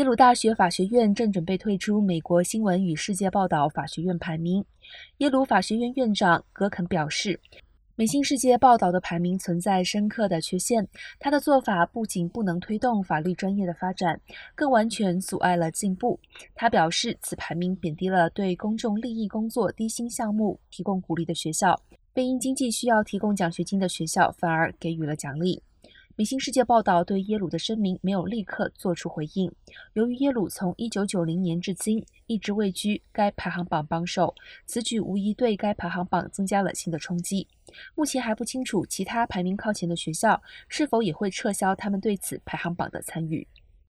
耶鲁大学法学院正准备退出美国新闻与世界报道法学院排名。耶鲁法学院院长格肯表示，美新世界报道的排名存在深刻的缺陷。他的做法不仅不能推动法律专业的发展，更完全阻碍了进步。他表示，此排名贬低了对公众利益工作低薪项目提供鼓励的学校，被因经济需要提供奖学金的学校反而给予了奖励。《明星世界报道》对耶鲁的声明没有立刻做出回应。由于耶鲁从1990年至今一直位居该排行榜榜首，此举无疑对该排行榜增加了新的冲击。目前还不清楚其他排名靠前的学校是否也会撤销他们对此排行榜的参与。